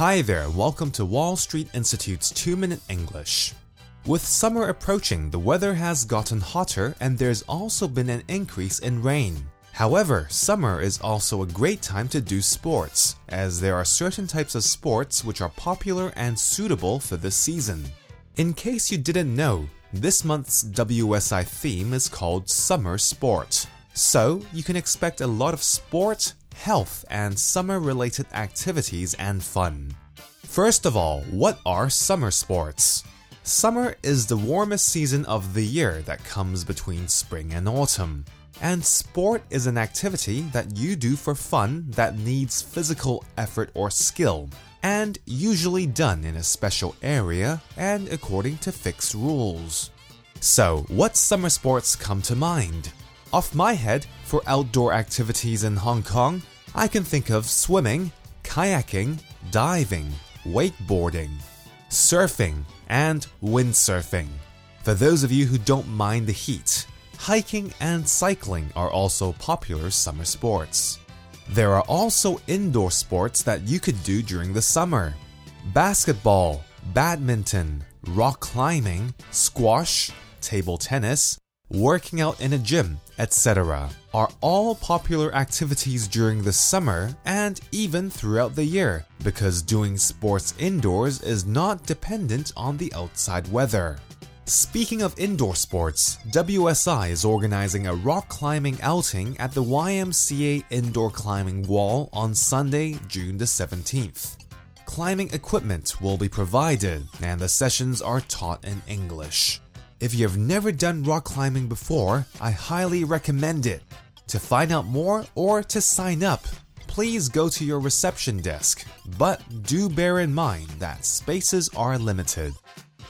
Hi there, welcome to Wall Street Institute's 2 Minute English. With summer approaching, the weather has gotten hotter and there's also been an increase in rain. However, summer is also a great time to do sports, as there are certain types of sports which are popular and suitable for this season. In case you didn't know, this month's WSI theme is called Summer Sport. So, you can expect a lot of sport, health, and summer related activities and fun. First of all, what are summer sports? Summer is the warmest season of the year that comes between spring and autumn. And sport is an activity that you do for fun that needs physical effort or skill, and usually done in a special area and according to fixed rules. So, what summer sports come to mind? Off my head, for outdoor activities in Hong Kong, I can think of swimming, kayaking, diving, wakeboarding, surfing, and windsurfing. For those of you who don't mind the heat, hiking and cycling are also popular summer sports. There are also indoor sports that you could do during the summer basketball, badminton, rock climbing, squash, table tennis, working out in a gym, etc., are all popular activities during the summer and even throughout the year because doing sports indoors is not dependent on the outside weather. Speaking of indoor sports, WSI is organizing a rock climbing outing at the YMCA Indoor Climbing Wall on Sunday, June the 17th. Climbing equipment will be provided and the sessions are taught in English. If you have never done rock climbing before, I highly recommend it. To find out more or to sign up, please go to your reception desk, but do bear in mind that spaces are limited.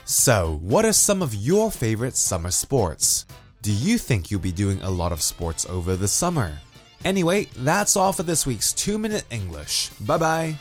So, what are some of your favorite summer sports? Do you think you'll be doing a lot of sports over the summer? Anyway, that's all for this week's 2 Minute English. Bye bye.